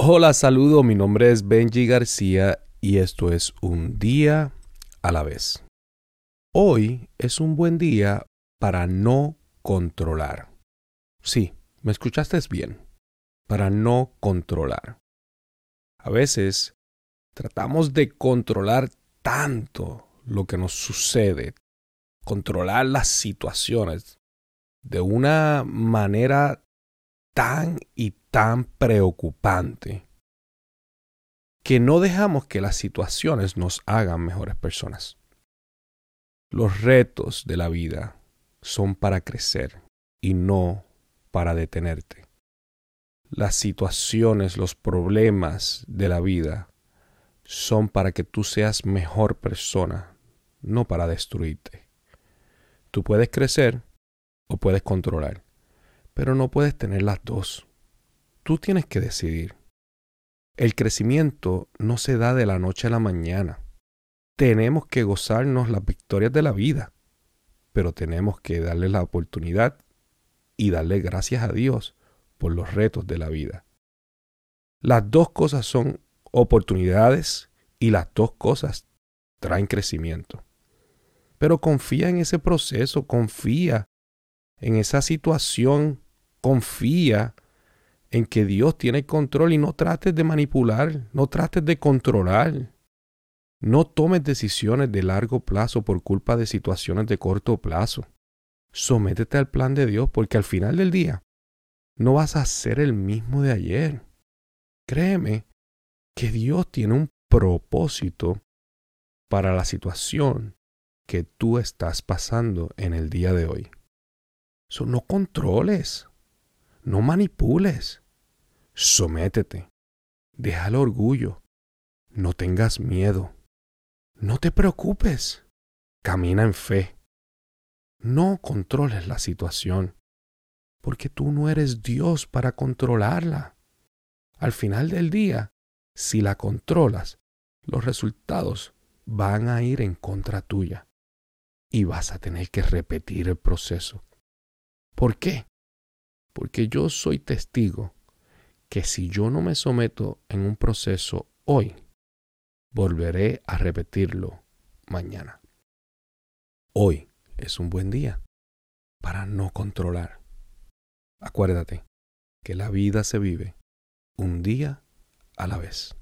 Hola, saludo, mi nombre es Benji García y esto es un día a la vez. Hoy es un buen día para no controlar. Sí, me escuchaste bien. Para no controlar. A veces tratamos de controlar tanto lo que nos sucede, controlar las situaciones de una manera tan y tan preocupante que no dejamos que las situaciones nos hagan mejores personas. Los retos de la vida son para crecer y no para detenerte. Las situaciones, los problemas de la vida son para que tú seas mejor persona, no para destruirte. Tú puedes crecer o puedes controlar pero no puedes tener las dos. Tú tienes que decidir. El crecimiento no se da de la noche a la mañana. Tenemos que gozarnos las victorias de la vida, pero tenemos que darle la oportunidad y darle gracias a Dios por los retos de la vida. Las dos cosas son oportunidades y las dos cosas traen crecimiento. Pero confía en ese proceso, confía en esa situación confía en que Dios tiene control y no trates de manipular, no trates de controlar. No tomes decisiones de largo plazo por culpa de situaciones de corto plazo. Sométete al plan de Dios porque al final del día no vas a ser el mismo de ayer. Créeme que Dios tiene un propósito para la situación que tú estás pasando en el día de hoy. So, no controles. No manipules. Sométete. Deja el orgullo. No tengas miedo. No te preocupes. Camina en fe. No controles la situación, porque tú no eres Dios para controlarla. Al final del día, si la controlas, los resultados van a ir en contra tuya y vas a tener que repetir el proceso. ¿Por qué? Porque yo soy testigo que si yo no me someto en un proceso hoy, volveré a repetirlo mañana. Hoy es un buen día para no controlar. Acuérdate que la vida se vive un día a la vez.